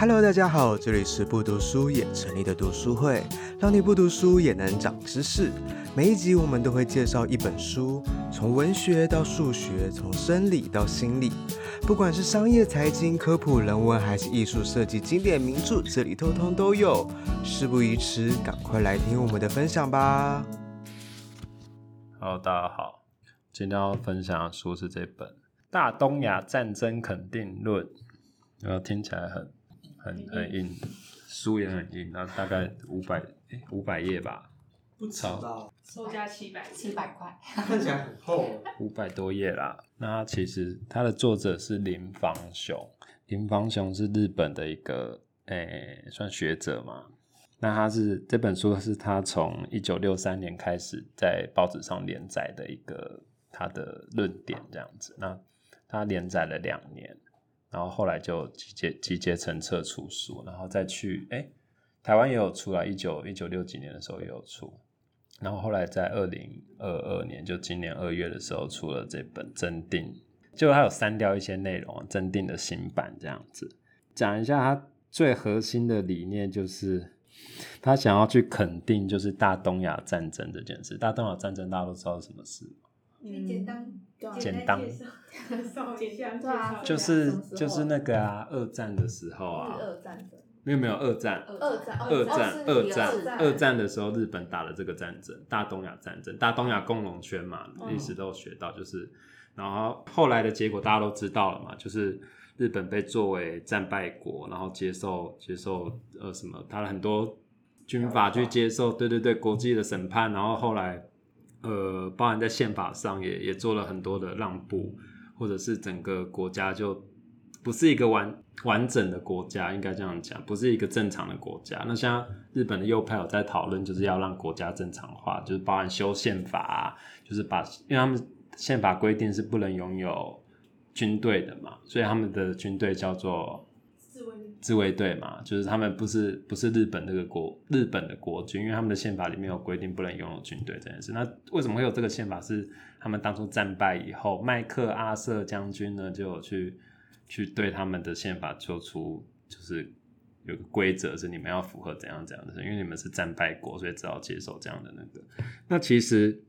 Hello，大家好，这里是不读书也成立的读书会，让你不读书也能长知识。每一集我们都会介绍一本书，从文学到数学，从生理到心理，不管是商业、财经、科普、人文，还是艺术设计、经典名著，这里通通都有。事不宜迟，赶快来听我们的分享吧。Hello，大家好，今天要分享的书是这本《大东亚战争肯定论》，然后听起来很。很很硬，书也很硬，然后大概五百诶五百页吧，不超，售价七百七百块，看起来很厚，五百多页啦。那它其实它的作者是林房雄，林房雄是日本的一个诶、欸、算学者嘛。那他是这本书是他从一九六三年开始在报纸上连载的一个他的论点这样子。那他连载了两年。然后后来就集结集结成册出书，然后再去哎，台湾也有出来，一九一九六几年的时候也有出，然后后来在二零二二年，就今年二月的时候出了这本增订，就他有删掉一些内容，增订的新版这样子，讲一下他最核心的理念就是他想要去肯定就是大东亚战争这件事，大东亚战争大家都知道是什么事。嗯，简单，简单，简单，就是就是那个啊，二战的时候啊，二战的，没有没有二战，二战，二战，二战，二战的时候，日本打了这个战争，大东亚战争，大东亚共荣圈嘛，历史都有学到，就是，然后后来的结果大家都知道了嘛，就是日本被作为战败国，然后接受接受呃什么，他的很多军阀去接受，对对对，国际的审判，然后后来。呃，包含在宪法上也也做了很多的让步，或者是整个国家就不是一个完完整的国家，应该这样讲，不是一个正常的国家。那像日本的右派有在讨论，就是要让国家正常化，就是包含修宪法，就是把，因为他们宪法规定是不能拥有军队的嘛，所以他们的军队叫做。自卫队嘛，就是他们不是不是日本那个国日本的国军，因为他们的宪法里面有规定不能拥有军队这件事。那为什么会有这个宪法？是他们当初战败以后，麦克阿瑟将军呢就有去去对他们的宪法做出就是有个规则，是你们要符合怎样怎样的，因为你们是战败国，所以只好接受这样的那个。那其实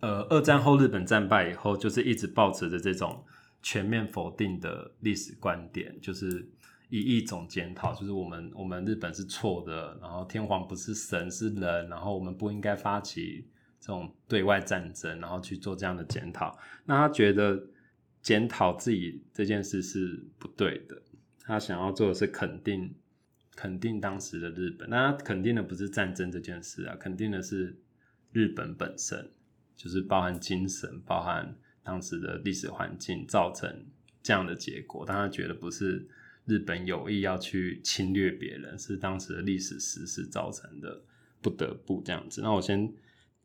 呃，二战后日本战败以后，就是一直保持着这种全面否定的历史观点，就是。以一种检讨，就是我们我们日本是错的，然后天皇不是神是人，然后我们不应该发起这种对外战争，然后去做这样的检讨。那他觉得检讨自己这件事是不对的，他想要做的是肯定肯定当时的日本。那他肯定的不是战争这件事啊，肯定的是日本本身，就是包含精神，包含当时的历史环境造成这样的结果。但他觉得不是。日本有意要去侵略别人，是当时的历史时势造成的，不得不这样子。那我先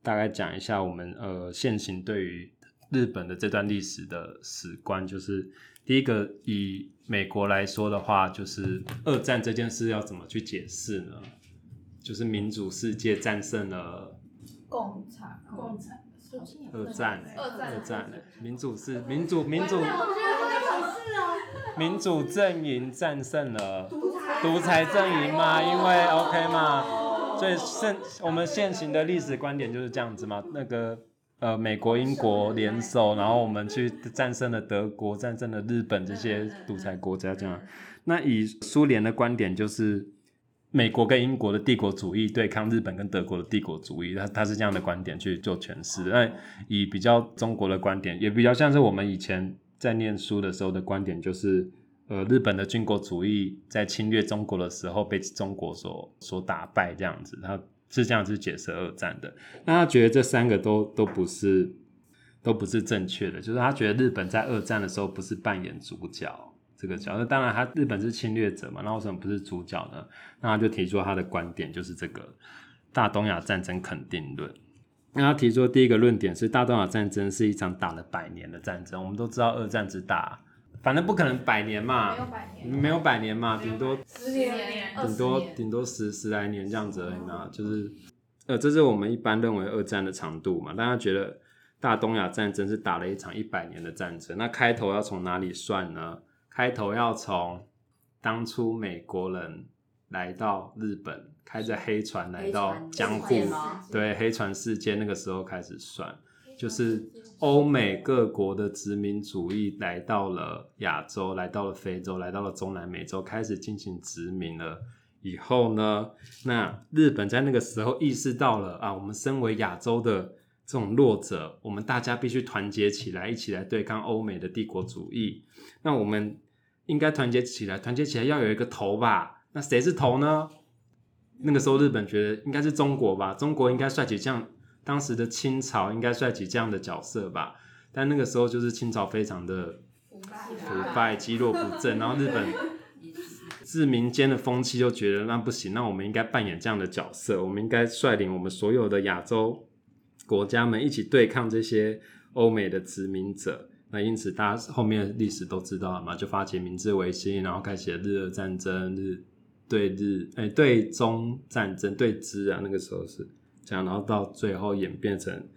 大概讲一下我们呃现行对于日本的这段历史的史观，就是第一个以美国来说的话，就是二战这件事要怎么去解释呢？就是民主世界战胜了共产，共产，二战，二战，二战，民主是民主，民主。民主阵营战胜了独裁阵营嘛？因为 OK 嘛，所以现我们现行的历史观点就是这样子嘛。那个呃，美国、英国联手，然后我们去战胜了德国，战胜了日本这些独裁国家这样。那以苏联的观点就是美国跟英国的帝国主义对抗日本跟德国的帝国主义，他他是这样的观点去做诠释。那以比较中国的观点，也比较像是我们以前。在念书的时候的观点就是，呃，日本的军国主义在侵略中国的时候被中国所所打败，这样子，他是这样子解释二战的。那他觉得这三个都都不是都不是正确的，就是他觉得日本在二战的时候不是扮演主角这个角，色当然他日本是侵略者嘛，那为什么不是主角呢？那他就提出他的观点，就是这个大东亚战争肯定论。那他提出第一个论点是，大东亚战争是一场打了百年的战争。我们都知道二战只打，反正不可能百年嘛，没有百年，没有百年嘛，顶多十年，顶多顶多十十来年这样子而已嘛。就是，呃，这是我们一般认为二战的长度嘛。大家觉得大东亚战争是打了一场一百年的战争，那开头要从哪里算呢？开头要从当初美国人来到日本，开着黑船来到江户，对，黑船事件那个时候开始算，就是欧美各国的殖民主义来到了亚洲，来到了非洲，来到了中南美洲，开始进行殖民了。以后呢，那日本在那个时候意识到了啊，我们身为亚洲的这种弱者，我们大家必须团结起来，一起来对抗欧美的帝国主义。那我们应该团结起来，团结起来要有一个头吧？那谁是头呢？那个时候日本觉得应该是中国吧，中国应该帅起这样，当时的清朝应该帅起这样的角色吧。但那个时候就是清朝非常的腐败、积弱不振，然后日本。自民间的风气就觉得那不行，那我们应该扮演这样的角色，我们应该率领我们所有的亚洲国家们一起对抗这些欧美的殖民者。那因此，大家后面的历史都知道了嘛，就发起明治维新，然后开启了日俄战争、日对日哎对中战争、对支啊，那个时候是这样，然后到最后演变成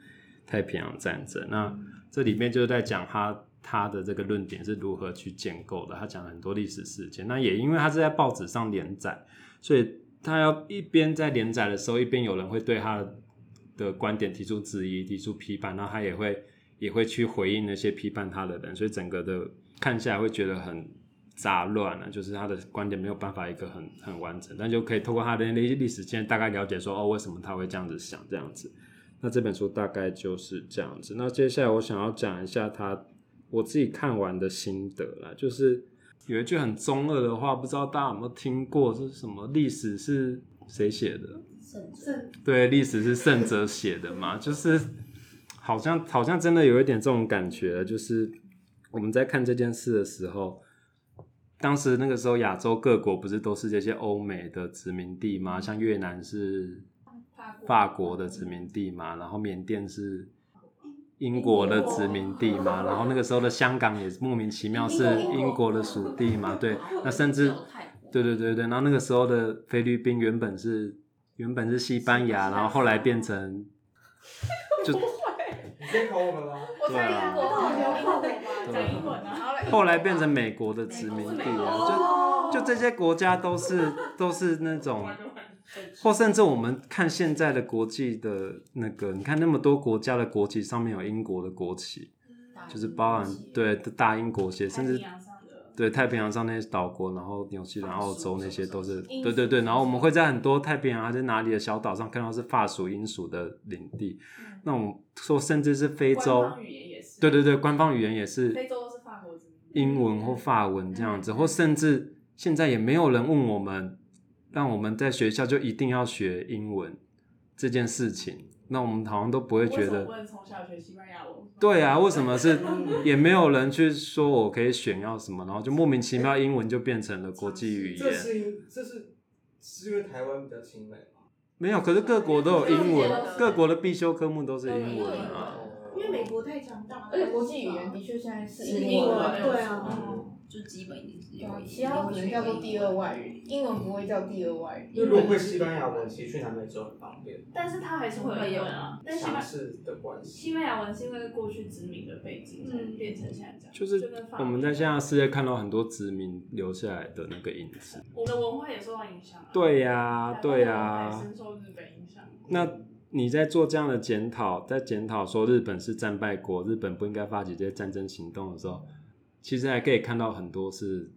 太平洋战争。那这里面就是在讲他。他的这个论点是如何去建构的？他讲了很多历史事件，那也因为他是在报纸上连载，所以他要一边在连载的时候，一边有人会对他的观点提出质疑、提出批判，然后他也会也会去回应那些批判他的人，所以整个的看下来会觉得很杂乱啊，就是他的观点没有办法一个很很完整，但就可以透过他的历历史事件大概了解说，哦，为什么他会这样子想这样子？那这本书大概就是这样子。那接下来我想要讲一下他。我自己看完的心得啦，就是有一句很中二的话，不知道大家有没有听过？是什么？历史是谁写的？圣哲。对，历史是圣者写的嘛？就是好像好像真的有一点这种感觉，就是我们在看这件事的时候，当时那个时候亚洲各国不是都是这些欧美的殖民地吗？像越南是法国的殖民地嘛，然后缅甸是。英国的殖民地嘛，然后那个时候的香港也莫名其妙是英国的属地嘛，对，那甚至，对对对对，然后那个时候的菲律宾原本是原本是西班牙，然后后来变成，就，你先考我们吗？对啊，后来变成美国的殖民地啊，就就这些国家都是 都是那种。或甚至我们看现在的国际的那个，你看那么多国家的国旗上面有英国的国旗，就是包含对大英国协，甚至对太平洋上那些岛国，然后纽西兰、澳洲那些都是，对对对，然后我们会在很多太平洋还是哪里的小岛上看到是法属、英属的领地，那种说甚至是非洲，对对对，官方语言也是，非洲英文或法文这样子，或甚至现在也没有人问我们。让我们在学校就一定要学英文这件事情，那我们好像都不会觉得。为什么从小学西班牙文？对啊，为什么是也没有人去说我可以选要什么，然后就莫名其妙英文就变成了国际语言。这是这是是因为台湾比较亲美吗？没有，可是各国都有英文，各国的必修科目都是英文啊。因为美国太强大了，而且国际语言的确现在是英文，对啊。就基本已经是有，其他可能叫做第二外语，英文不会叫第二外语。就如果会西班牙文，其实去南美洲很方便。但是它还是会有啊，但强势的关系。西班牙文是因为过去殖民的背景，嗯，变成现在这样。就是我们在现在世界看到很多殖民留下来的那个影子。我们的文化也受到影响。对呀，对呀。深受日本影响。那你在做这样的检讨，在检讨说日本是战败国，日本不应该发起这些战争行动的时候。其实还可以看到很多是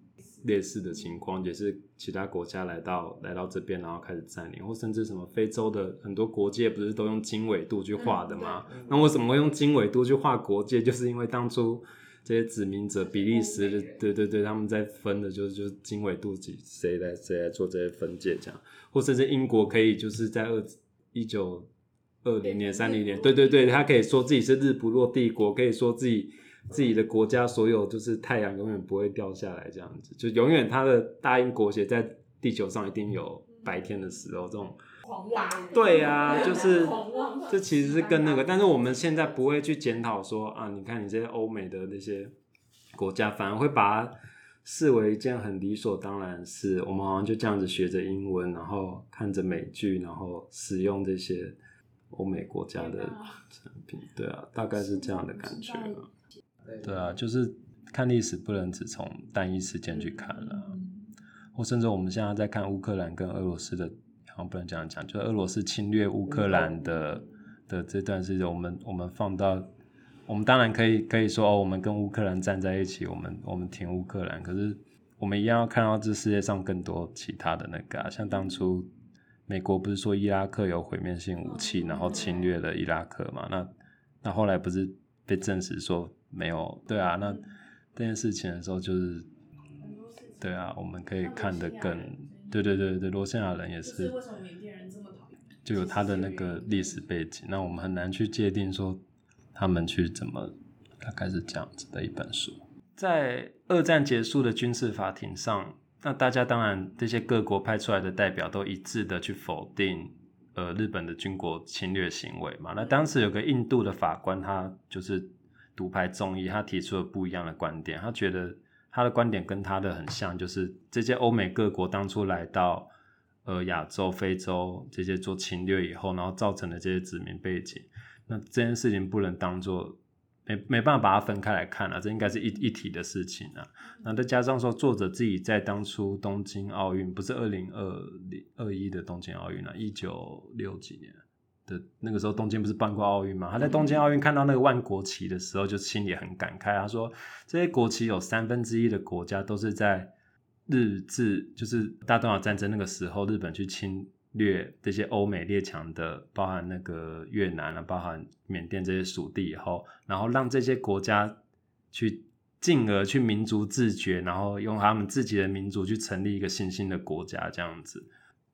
类似的情况，也是其他国家来到来到这边，然后开始占领，或甚至什么非洲的很多国界，不是都用经纬度去画的吗？嗯、那为什么会用经纬度去画国界？就是因为当初这些殖民者，比利时的，对对对，他们在分的就是就是经纬度几谁来谁来做这些分界这样，或甚至英国可以就是在二一九二零年、三零年，对对对，他可以说自己是日不落帝国，可以说自己。自己的国家所有就是太阳永远不会掉下来这样子，就永远他的大英国协在地球上一定有白天的时候，这种狂妄，对啊，就是这其实是跟那个，但是我们现在不会去检讨说啊，你看你这些欧美的那些国家，反而会把它视为一件很理所当然的事。我们好像就这样子学着英文，然后看着美剧，然后使用这些欧美国家的产品，对啊，大概是这样的感觉。对啊，就是看历史不能只从单一事件去看了。或甚至我们现在在看乌克兰跟俄罗斯的，好像不能这样讲，就是俄罗斯侵略乌克兰的、嗯、的这段时间，我们我们放到，我们当然可以可以说哦，我们跟乌克兰站在一起，我们我们挺乌克兰，可是我们一样要看到这世界上更多其他的那个、啊，像当初美国不是说伊拉克有毁灭性武器，然后侵略了伊拉克嘛？那那后来不是被证实说没有？对啊，那这件事情的时候就是。对啊，我们可以看得更，对对对对，罗兴亚人也是，是为什么缅甸人这么讨厌？就有他的那个历史背景，那我们很难去界定说他们去怎么，大概是这样子的一本书。在二战结束的军事法庭上，那大家当然这些各国派出来的代表都一致的去否定，呃，日本的军国侵略行为嘛。那当时有个印度的法官，他就是独排众议，他提出了不一样的观点，他觉得。他的观点跟他的很像，就是这些欧美各国当初来到呃亚洲、非洲这些做侵略以后，然后造成的这些殖民背景，那这件事情不能当做没没办法把它分开来看啊，这应该是一一体的事情啊。那再加上说，作者自己在当初东京奥运，不是二零二零二一的东京奥运啊，一九六几年的。那个时候东京不是办过奥运吗？他在东京奥运看到那个万国旗的时候，就心里很感慨。他说：“这些国旗有三分之一的国家都是在日治，就是大东亚战争那个时候，日本去侵略这些欧美列强的，包含那个越南啊，包含缅甸这些属地以后，然后让这些国家去进而去民族自觉，然后用他们自己的民族去成立一个新兴的国家，这样子。”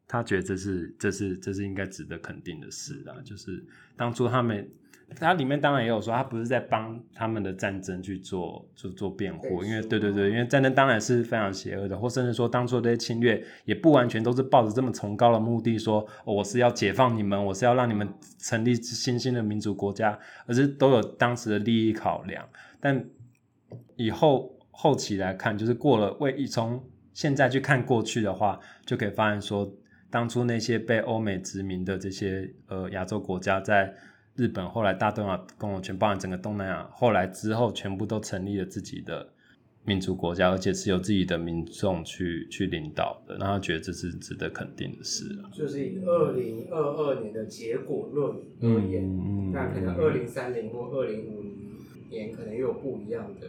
他觉得这是这是这是应该值得肯定的事啊，就是当初他们，他里面当然也有说，他不是在帮他们的战争去做做做辩护，因为对对对，因为战争当然是非常邪恶的，或甚至说当初这些侵略也不完全都是抱着这么崇高的目的说，说、哦、我是要解放你们，我是要让你们成立新兴的民族国家，而是都有当时的利益考量。但以后后期来看，就是过了为一从现在去看过去的话，就可以发现说。当初那些被欧美殖民的这些呃亚洲国家，在日本后来大东亚共荣圈，包含整个东南亚，后来之后全部都成立了自己的民族国家，而且是由自己的民众去去领导的，让他觉得这是值得肯定的事。就是以二零二二年的结果论而言，嗯、那可能二零三零或二零五零年可能又有不一样的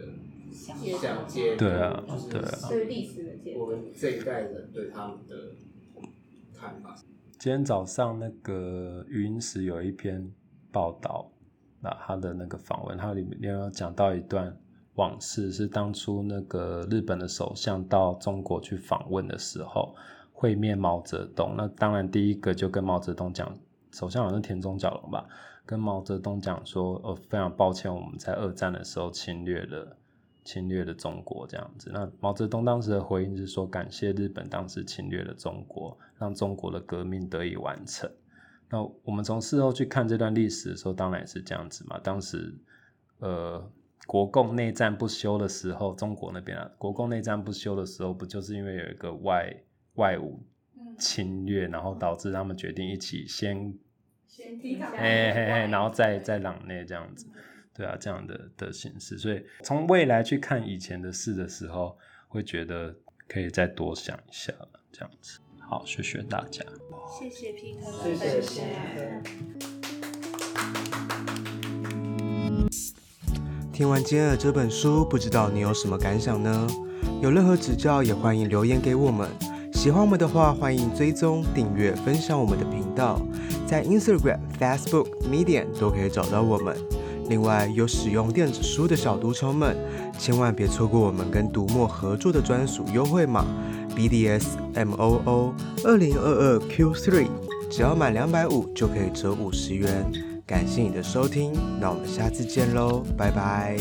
想接，对啊，对啊，对历史的我们这一代人对他们的看法。今天早上那个语音时有一篇报道，那他的那个访问，他里面要讲到一段往事，是当初那个日本的首相到中国去访问的时候，会面毛泽东。那当然第一个就跟毛泽东讲，首相好像是田中角荣吧，跟毛泽东讲说，呃，非常抱歉，我们在二战的时候侵略了。侵略了中国这样子，那毛泽东当时的回应是说，感谢日本当时侵略了中国，让中国的革命得以完成。那我们从事后去看这段历史的时候，当然也是这样子嘛。当时，呃，国共内战不休的时候，中国那边啊，国共内战不休的时候，不就是因为有一个外外侮侵略，然后导致他们决定一起先先抵抗，嘿嘿嘿，然后再再攘内这样子。对啊，这样的的形式，所以从未来去看以前的事的时候，会觉得可以再多想一下了。这样子，好，谢谢大家。谢谢皮特的分享。听完今天的这本书，不知道你有什么感想呢？有任何指教，也欢迎留言给我们。喜欢我们的话，欢迎追踪、订阅、分享我们的频道，在 Instagram、Facebook、Medium 都可以找到我们。另外，有使用电子书的小读者们，千万别错过我们跟读墨合作的专属优惠码 BDSMOO 二零二二 Q3，只要满两百五就可以折五十元。感谢你的收听，那我们下次见喽，拜拜。